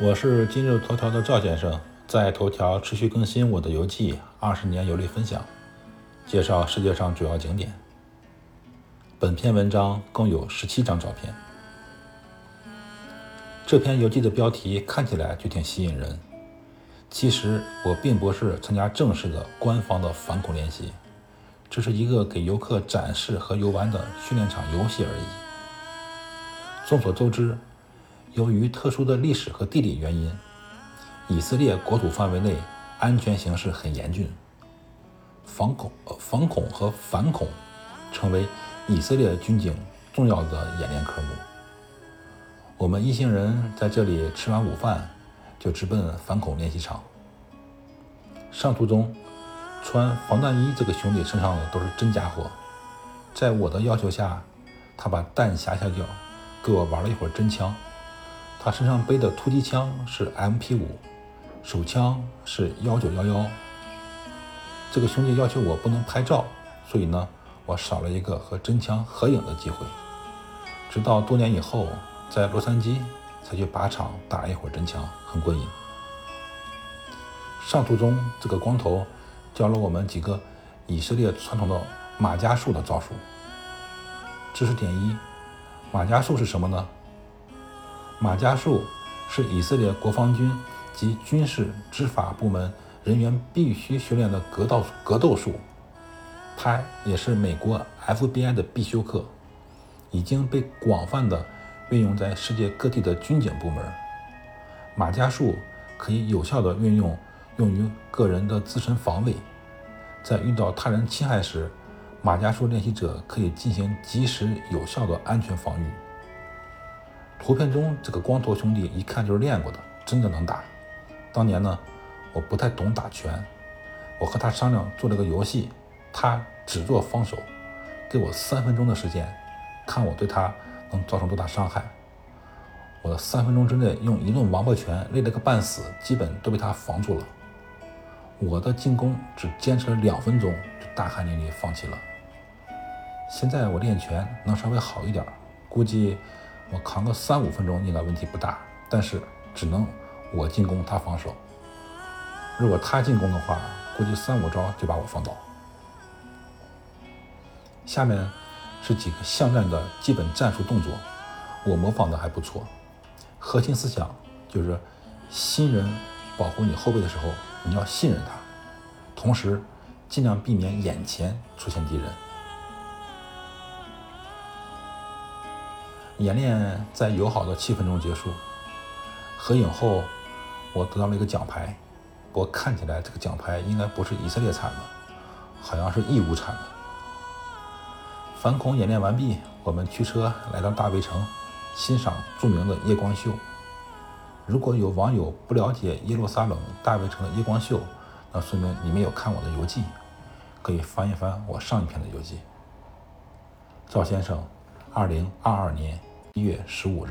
我是今日头条的赵先生，在头条持续更新我的游记，二十年游历分享，介绍世界上主要景点。本篇文章共有十七张照片。这篇游记的标题看起来就挺吸引人，其实我并不是参加正式的官方的反恐练习，这是一个给游客展示和游玩的训练场游戏而已。众所周知。由于特殊的历史和地理原因，以色列国土范围内安全形势很严峻，防恐、防恐和反恐成为以色列军警重要的演练科目。我们一行人在这里吃完午饭，就直奔反恐练习场。上途中，穿防弹衣这个兄弟身上的都是真家伙，在我的要求下，他把弹匣下掉，给我玩了一会儿真枪。他身上背的突击枪是 MP5，手枪是幺九幺幺。这个兄弟要求我不能拍照，所以呢，我少了一个和真枪合影的机会。直到多年以后，在洛杉矶才去靶场打了一会儿真枪，很过瘾。上途中，这个光头教了我们几个以色列传统的马加术的招数。知识点一：马加术是什么呢？马加术是以色列国防军及军事执法部门人员必须修炼的格斗格斗术，它也是美国 FBI 的必修课，已经被广泛的运用在世界各地的军警部门。马加术可以有效的运用用于个人的自身防卫，在遇到他人侵害时，马加术练习者可以进行及时有效的安全防御。图片中这个光头兄弟一看就是练过的，真的能打。当年呢，我不太懂打拳，我和他商量做了个游戏，他只做防守，给我三分钟的时间，看我对他能造成多大伤害。我的三分钟之内用一顿王八拳累了个半死，基本都被他防住了。我的进攻只坚持了两分钟，就大汗淋漓放弃了。现在我练拳能稍微好一点，估计。我扛个三五分钟应该问题不大，但是只能我进攻他防守。如果他进攻的话，估计三五招就把我放倒。下面是几个巷战的基本战术动作，我模仿的还不错。核心思想就是新人保护你后背的时候，你要信任他，同时尽量避免眼前出现敌人。演练在友好的气氛中结束。合影后，我得到了一个奖牌，不过看起来这个奖牌应该不是以色列产的，好像是义乌产的。反恐演练完毕，我们驱车来到大卫城，欣赏著名的夜光秀。如果有网友不了解耶路撒冷大卫城的夜光秀，那说明你没有看我的游记，可以翻一翻我上一篇的游记。赵先生，二零二二年。一月十五日。